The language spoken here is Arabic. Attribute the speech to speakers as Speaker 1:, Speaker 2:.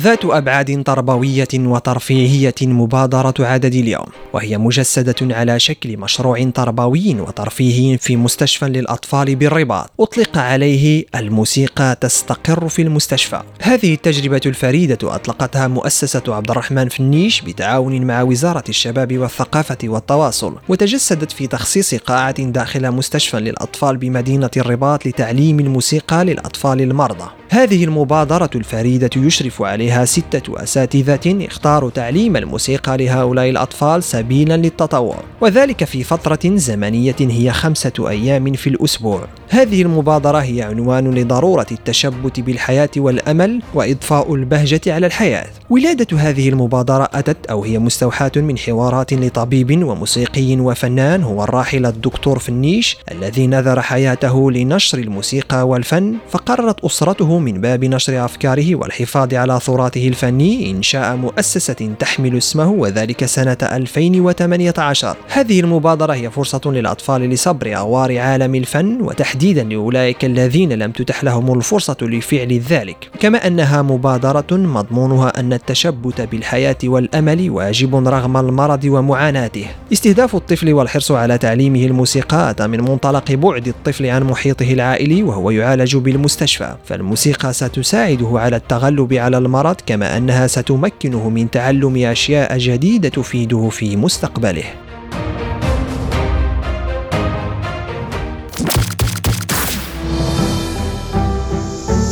Speaker 1: ذات أبعاد تربوية وترفيهية مبادرة عدد اليوم وهي مجسدة على شكل مشروع تربوي وترفيهي في مستشفى للأطفال بالرباط. أطلق عليه الموسيقى تستقر في المستشفى. هذه التجربة الفريدة أطلقتها مؤسسة عبد الرحمن فنيش بتعاون مع وزارة الشباب والثقافة والتواصل وتجسدت في تخصيص قاعة داخل مستشفى للأطفال بمدينة الرباط لتعليم الموسيقى للأطفال المرضى. هذه المبادرة الفريدة يشرف عليها ستة أساتذة اختاروا تعليم الموسيقى لهؤلاء الأطفال سبيلا للتطور وذلك في فترة زمنية هي خمسة أيام في الأسبوع. هذه المبادرة هي عنوان لضرورة التشبت بالحياة والأمل وإضفاء البهجة على الحياة. ولادة هذه المبادرة أتت أو هي مستوحاة من حوارات لطبيب وموسيقي وفنان هو الراحل الدكتور فنيش الذي نذر حياته لنشر الموسيقى والفن فقررت أسرته من باب نشر أفكاره والحفاظ على تراثه الفني إنشاء مؤسسة تحمل اسمه وذلك سنة 2018 هذه المبادرة هي فرصة للأطفال لصبر أغوار عالم الفن وتحديدا لأولئك الذين لم تتح لهم الفرصة لفعل ذلك. كما أنها مبادرة مضمونها أن التشبت بالحياة والأمل واجب رغم المرض ومعاناته. استهداف الطفل والحرص على تعليمه الموسيقى أتى من منطلق بعد الطفل عن محيطه العائلي وهو يعالج بالمستشفى. فالموسيقى ستساعده على التغلب على المرض كما أنها ستمكنه من تعلم أشياء جديدة تفيده في مستقبله.